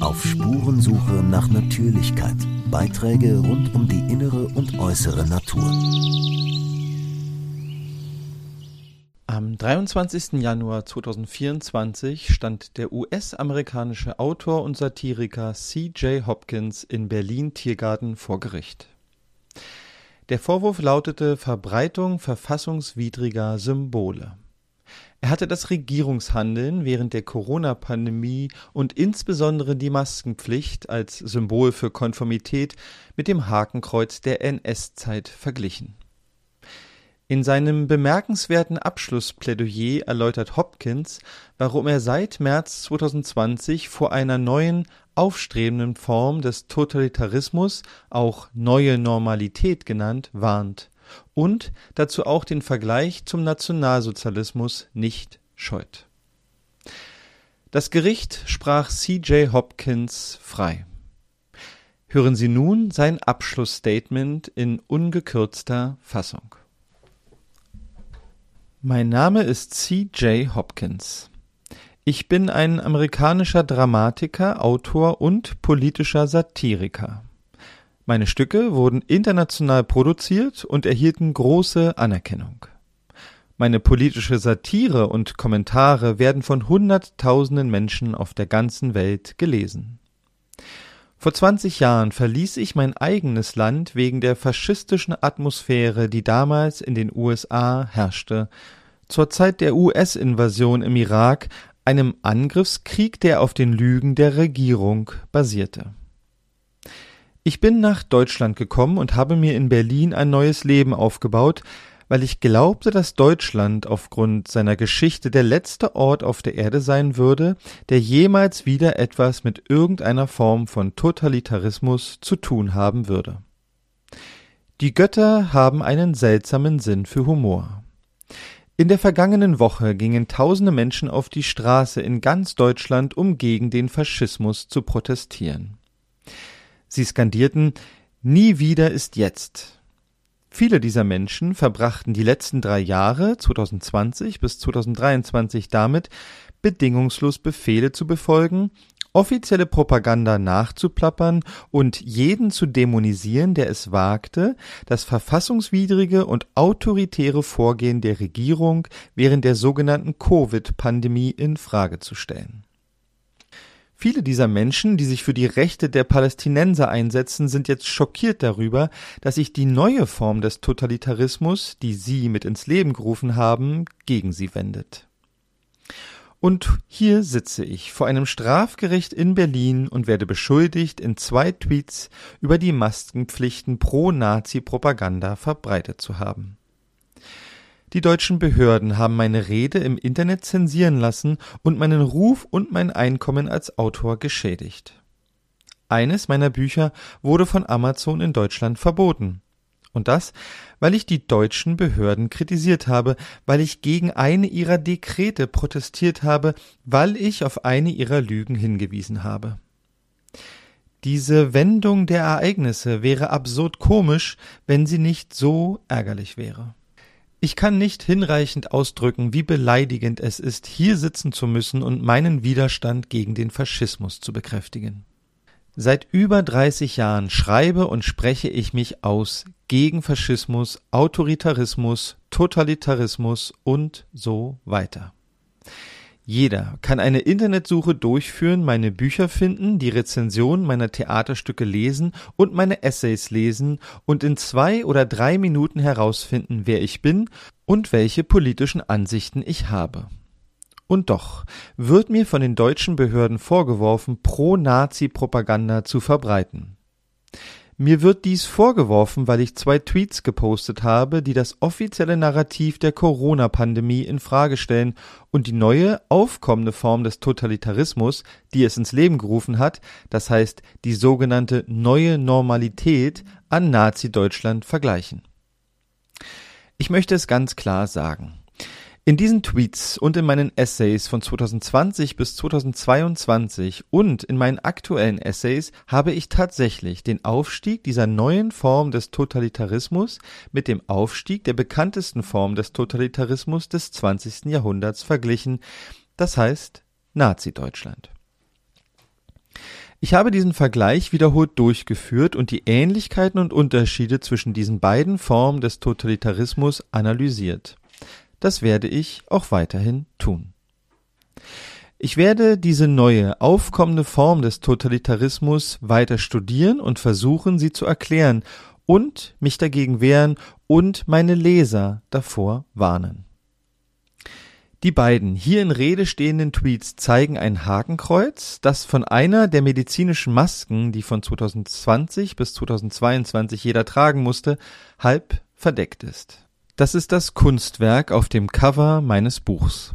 Auf Spurensuche nach Natürlichkeit. Beiträge rund um die innere und äußere Natur. Am 23. Januar 2024 stand der US-amerikanische Autor und Satiriker C.J. Hopkins in Berlin-Tiergarten vor Gericht. Der Vorwurf lautete Verbreitung verfassungswidriger Symbole. Er hatte das Regierungshandeln während der Corona-Pandemie und insbesondere die Maskenpflicht als Symbol für Konformität mit dem Hakenkreuz der NS-Zeit verglichen. In seinem bemerkenswerten Abschlussplädoyer erläutert Hopkins, warum er seit März 2020 vor einer neuen, aufstrebenden Form des Totalitarismus, auch neue Normalität genannt, warnt und dazu auch den Vergleich zum Nationalsozialismus nicht scheut. Das Gericht sprach C.J. Hopkins frei. Hören Sie nun sein Abschlussstatement in ungekürzter Fassung. Mein Name ist C.J. Hopkins. Ich bin ein amerikanischer Dramatiker, Autor und politischer Satiriker. Meine Stücke wurden international produziert und erhielten große Anerkennung. Meine politische Satire und Kommentare werden von Hunderttausenden Menschen auf der ganzen Welt gelesen. Vor 20 Jahren verließ ich mein eigenes Land wegen der faschistischen Atmosphäre, die damals in den USA herrschte, zur Zeit der US-Invasion im Irak, einem Angriffskrieg, der auf den Lügen der Regierung basierte. Ich bin nach Deutschland gekommen und habe mir in Berlin ein neues Leben aufgebaut, weil ich glaubte, dass Deutschland aufgrund seiner Geschichte der letzte Ort auf der Erde sein würde, der jemals wieder etwas mit irgendeiner Form von Totalitarismus zu tun haben würde. Die Götter haben einen seltsamen Sinn für Humor. In der vergangenen Woche gingen tausende Menschen auf die Straße in ganz Deutschland, um gegen den Faschismus zu protestieren. Sie skandierten Nie wieder ist jetzt. Viele dieser Menschen verbrachten die letzten drei Jahre 2020 bis 2023 damit, bedingungslos Befehle zu befolgen, offizielle Propaganda nachzuplappern und jeden zu dämonisieren, der es wagte, das verfassungswidrige und autoritäre Vorgehen der Regierung während der sogenannten Covid-Pandemie in Frage zu stellen. Viele dieser Menschen, die sich für die Rechte der Palästinenser einsetzen, sind jetzt schockiert darüber, dass sich die neue Form des Totalitarismus, die sie mit ins Leben gerufen haben, gegen sie wendet. Und hier sitze ich vor einem Strafgericht in Berlin und werde beschuldigt, in zwei Tweets über die Maskenpflichten pro Nazi-Propaganda verbreitet zu haben. Die deutschen Behörden haben meine Rede im Internet zensieren lassen und meinen Ruf und mein Einkommen als Autor geschädigt. Eines meiner Bücher wurde von Amazon in Deutschland verboten. Und das, weil ich die deutschen Behörden kritisiert habe, weil ich gegen eine ihrer Dekrete protestiert habe, weil ich auf eine ihrer Lügen hingewiesen habe. Diese Wendung der Ereignisse wäre absurd komisch, wenn sie nicht so ärgerlich wäre. Ich kann nicht hinreichend ausdrücken, wie beleidigend es ist, hier sitzen zu müssen und meinen Widerstand gegen den Faschismus zu bekräftigen. Seit über 30 Jahren schreibe und spreche ich mich aus gegen Faschismus, Autoritarismus, Totalitarismus und so weiter. Jeder kann eine Internetsuche durchführen, meine Bücher finden, die Rezension meiner Theaterstücke lesen und meine Essays lesen und in zwei oder drei Minuten herausfinden, wer ich bin und welche politischen Ansichten ich habe. Und doch wird mir von den deutschen Behörden vorgeworfen, Pro-Nazi-Propaganda zu verbreiten. Mir wird dies vorgeworfen, weil ich zwei Tweets gepostet habe, die das offizielle Narrativ der Corona-Pandemie in Frage stellen und die neue, aufkommende Form des Totalitarismus, die es ins Leben gerufen hat, das heißt die sogenannte neue Normalität, an Nazi-Deutschland vergleichen. Ich möchte es ganz klar sagen. In diesen Tweets und in meinen Essays von 2020 bis 2022 und in meinen aktuellen Essays habe ich tatsächlich den Aufstieg dieser neuen Form des Totalitarismus mit dem Aufstieg der bekanntesten Form des Totalitarismus des 20. Jahrhunderts verglichen, das heißt Nazi-Deutschland. Ich habe diesen Vergleich wiederholt durchgeführt und die Ähnlichkeiten und Unterschiede zwischen diesen beiden Formen des Totalitarismus analysiert. Das werde ich auch weiterhin tun. Ich werde diese neue, aufkommende Form des Totalitarismus weiter studieren und versuchen, sie zu erklären und mich dagegen wehren und meine Leser davor warnen. Die beiden hier in Rede stehenden Tweets zeigen ein Hakenkreuz, das von einer der medizinischen Masken, die von 2020 bis 2022 jeder tragen musste, halb verdeckt ist. Das ist das Kunstwerk auf dem Cover meines Buchs.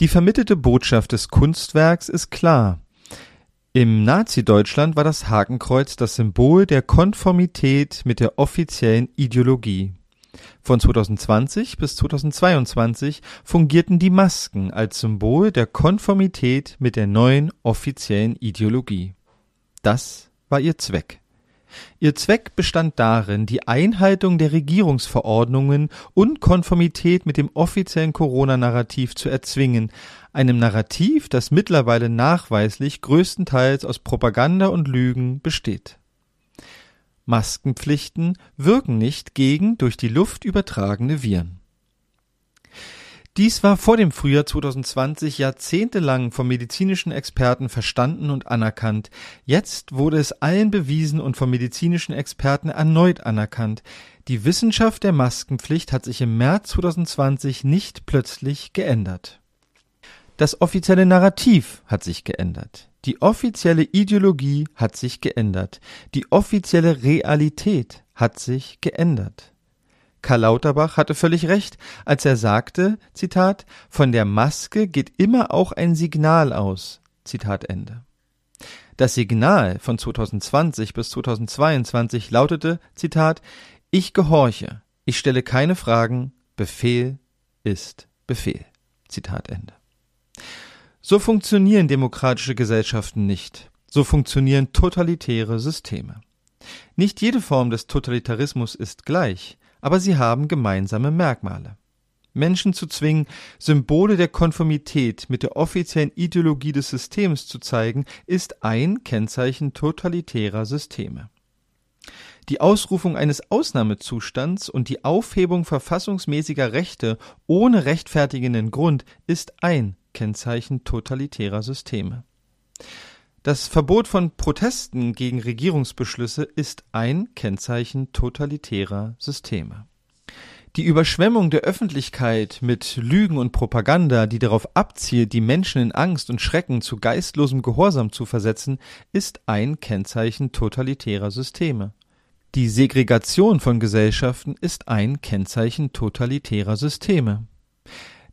Die vermittelte Botschaft des Kunstwerks ist klar. Im Nazi-Deutschland war das Hakenkreuz das Symbol der Konformität mit der offiziellen Ideologie. Von 2020 bis 2022 fungierten die Masken als Symbol der Konformität mit der neuen offiziellen Ideologie. Das war ihr Zweck. Ihr Zweck bestand darin, die Einhaltung der Regierungsverordnungen und Konformität mit dem offiziellen Corona-Narrativ zu erzwingen, einem Narrativ, das mittlerweile nachweislich größtenteils aus Propaganda und Lügen besteht. Maskenpflichten wirken nicht gegen durch die Luft übertragene Viren. Dies war vor dem Frühjahr 2020 jahrzehntelang vom medizinischen Experten verstanden und anerkannt. Jetzt wurde es allen bewiesen und vom medizinischen Experten erneut anerkannt. Die Wissenschaft der Maskenpflicht hat sich im März 2020 nicht plötzlich geändert. Das offizielle Narrativ hat sich geändert. Die offizielle Ideologie hat sich geändert. Die offizielle Realität hat sich geändert. Karl Lauterbach hatte völlig recht, als er sagte, Zitat, von der Maske geht immer auch ein Signal aus. Zitat Ende. Das Signal von 2020 bis 2022 lautete, Zitat, ich gehorche, ich stelle keine Fragen, Befehl ist Befehl. Zitat Ende. So funktionieren demokratische Gesellschaften nicht. So funktionieren totalitäre Systeme. Nicht jede Form des Totalitarismus ist gleich, aber sie haben gemeinsame Merkmale. Menschen zu zwingen, Symbole der Konformität mit der offiziellen Ideologie des Systems zu zeigen, ist ein Kennzeichen totalitärer Systeme. Die Ausrufung eines Ausnahmezustands und die Aufhebung verfassungsmäßiger Rechte ohne rechtfertigenden Grund ist ein Kennzeichen totalitärer Systeme. Das Verbot von Protesten gegen Regierungsbeschlüsse ist ein Kennzeichen totalitärer Systeme. Die Überschwemmung der Öffentlichkeit mit Lügen und Propaganda, die darauf abzielt, die Menschen in Angst und Schrecken zu geistlosem Gehorsam zu versetzen, ist ein Kennzeichen totalitärer Systeme. Die Segregation von Gesellschaften ist ein Kennzeichen totalitärer Systeme.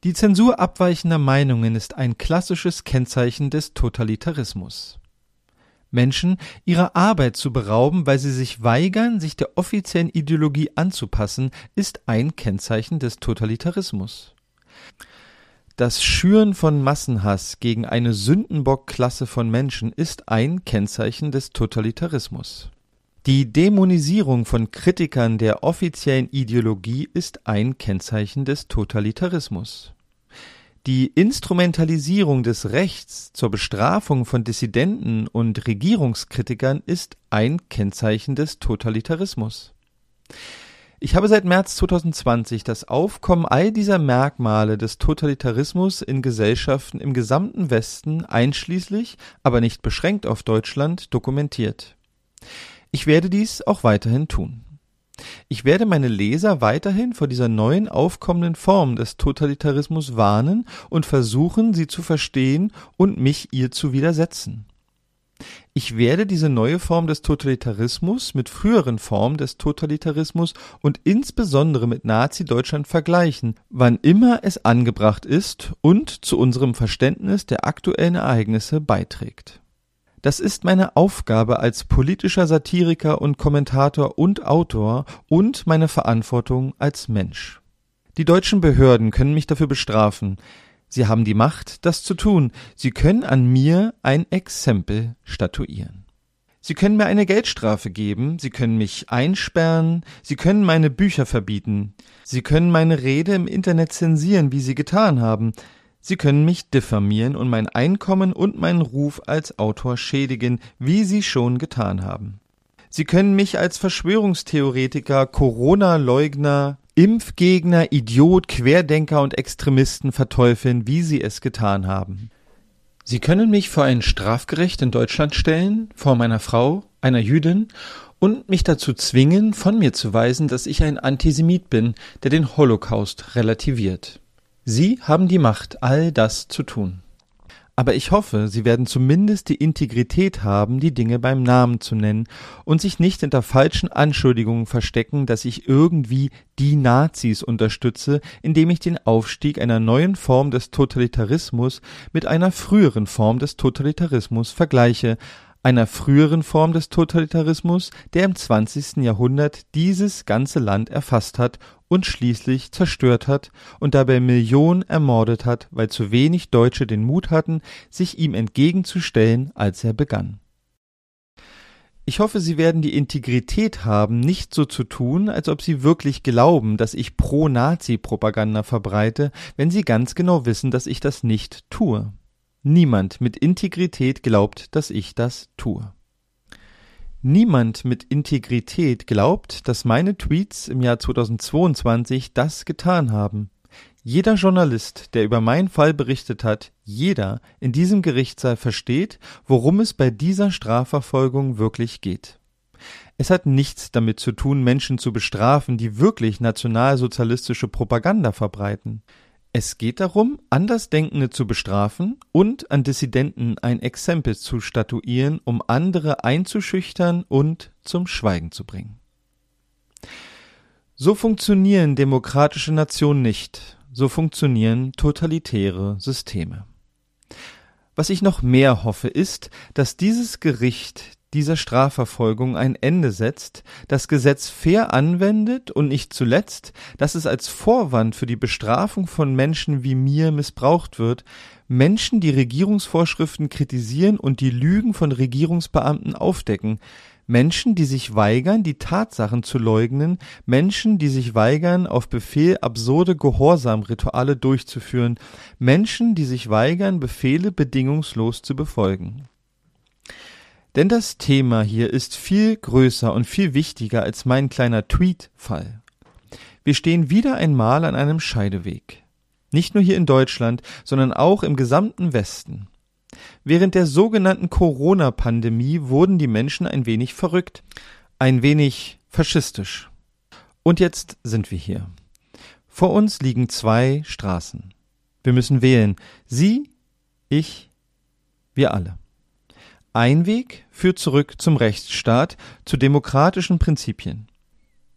Die Zensur abweichender Meinungen ist ein klassisches Kennzeichen des Totalitarismus. Menschen ihrer Arbeit zu berauben, weil sie sich weigern, sich der offiziellen Ideologie anzupassen, ist ein Kennzeichen des Totalitarismus. Das Schüren von Massenhass gegen eine Sündenbockklasse von Menschen ist ein Kennzeichen des Totalitarismus. Die Dämonisierung von Kritikern der offiziellen Ideologie ist ein Kennzeichen des Totalitarismus. Die Instrumentalisierung des Rechts zur Bestrafung von Dissidenten und Regierungskritikern ist ein Kennzeichen des Totalitarismus. Ich habe seit März 2020 das Aufkommen all dieser Merkmale des Totalitarismus in Gesellschaften im gesamten Westen einschließlich, aber nicht beschränkt auf Deutschland dokumentiert. Ich werde dies auch weiterhin tun. Ich werde meine Leser weiterhin vor dieser neuen aufkommenden Form des Totalitarismus warnen und versuchen, sie zu verstehen und mich ihr zu widersetzen. Ich werde diese neue Form des Totalitarismus mit früheren Formen des Totalitarismus und insbesondere mit Nazi-Deutschland vergleichen, wann immer es angebracht ist und zu unserem Verständnis der aktuellen Ereignisse beiträgt. Das ist meine Aufgabe als politischer Satiriker und Kommentator und Autor und meine Verantwortung als Mensch. Die deutschen Behörden können mich dafür bestrafen. Sie haben die Macht, das zu tun. Sie können an mir ein Exempel statuieren. Sie können mir eine Geldstrafe geben, Sie können mich einsperren, Sie können meine Bücher verbieten, Sie können meine Rede im Internet zensieren, wie Sie getan haben, Sie können mich diffamieren und mein Einkommen und meinen Ruf als Autor schädigen, wie Sie schon getan haben. Sie können mich als Verschwörungstheoretiker, Corona-Leugner, Impfgegner, Idiot, Querdenker und Extremisten verteufeln, wie Sie es getan haben. Sie können mich vor ein Strafgericht in Deutschland stellen, vor meiner Frau, einer Jüdin, und mich dazu zwingen, von mir zu weisen, dass ich ein Antisemit bin, der den Holocaust relativiert. Sie haben die Macht, all das zu tun. Aber ich hoffe, Sie werden zumindest die Integrität haben, die Dinge beim Namen zu nennen und sich nicht hinter falschen Anschuldigungen verstecken, dass ich irgendwie die Nazis unterstütze, indem ich den Aufstieg einer neuen Form des Totalitarismus mit einer früheren Form des Totalitarismus vergleiche, einer früheren Form des Totalitarismus, der im 20. Jahrhundert dieses ganze Land erfasst hat und schließlich zerstört hat und dabei Millionen ermordet hat, weil zu wenig Deutsche den Mut hatten, sich ihm entgegenzustellen, als er begann. Ich hoffe, Sie werden die Integrität haben, nicht so zu tun, als ob Sie wirklich glauben, dass ich Pro-Nazi-Propaganda verbreite, wenn Sie ganz genau wissen, dass ich das nicht tue. Niemand mit Integrität glaubt, dass ich das tue. Niemand mit Integrität glaubt, dass meine Tweets im Jahr 2022 das getan haben. Jeder Journalist, der über meinen Fall berichtet hat, jeder in diesem Gerichtssaal versteht, worum es bei dieser Strafverfolgung wirklich geht. Es hat nichts damit zu tun, Menschen zu bestrafen, die wirklich nationalsozialistische Propaganda verbreiten. Es geht darum, Andersdenkende zu bestrafen und an Dissidenten ein Exempel zu statuieren, um andere einzuschüchtern und zum Schweigen zu bringen. So funktionieren demokratische Nationen nicht, so funktionieren totalitäre Systeme. Was ich noch mehr hoffe, ist, dass dieses Gericht dieser Strafverfolgung ein Ende setzt, das Gesetz fair anwendet und nicht zuletzt, dass es als Vorwand für die Bestrafung von Menschen wie mir missbraucht wird, Menschen, die Regierungsvorschriften kritisieren und die Lügen von Regierungsbeamten aufdecken, Menschen, die sich weigern, die Tatsachen zu leugnen, Menschen, die sich weigern, auf Befehl absurde Gehorsamrituale durchzuführen, Menschen, die sich weigern, Befehle bedingungslos zu befolgen. Denn das Thema hier ist viel größer und viel wichtiger als mein kleiner Tweet-Fall. Wir stehen wieder einmal an einem Scheideweg. Nicht nur hier in Deutschland, sondern auch im gesamten Westen. Während der sogenannten Corona-Pandemie wurden die Menschen ein wenig verrückt, ein wenig faschistisch. Und jetzt sind wir hier. Vor uns liegen zwei Straßen. Wir müssen wählen. Sie, ich, wir alle. Ein Weg führt zurück zum Rechtsstaat, zu demokratischen Prinzipien.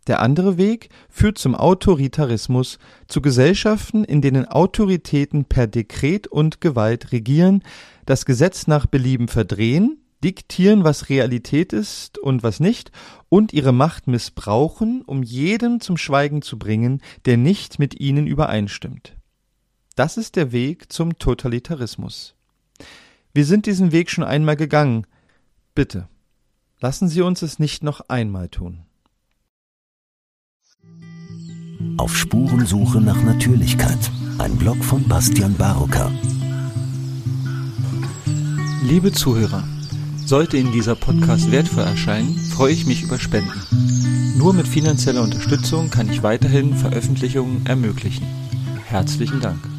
Der andere Weg führt zum Autoritarismus, zu Gesellschaften, in denen Autoritäten per Dekret und Gewalt regieren, das Gesetz nach Belieben verdrehen, diktieren, was Realität ist und was nicht, und ihre Macht missbrauchen, um jeden zum Schweigen zu bringen, der nicht mit ihnen übereinstimmt. Das ist der Weg zum Totalitarismus. Wir sind diesen Weg schon einmal gegangen. Bitte, lassen Sie uns es nicht noch einmal tun. Auf Spurensuche nach Natürlichkeit. Ein Blog von Bastian Barocker. Liebe Zuhörer, sollte Ihnen dieser Podcast wertvoll erscheinen, freue ich mich über Spenden. Nur mit finanzieller Unterstützung kann ich weiterhin Veröffentlichungen ermöglichen. Herzlichen Dank.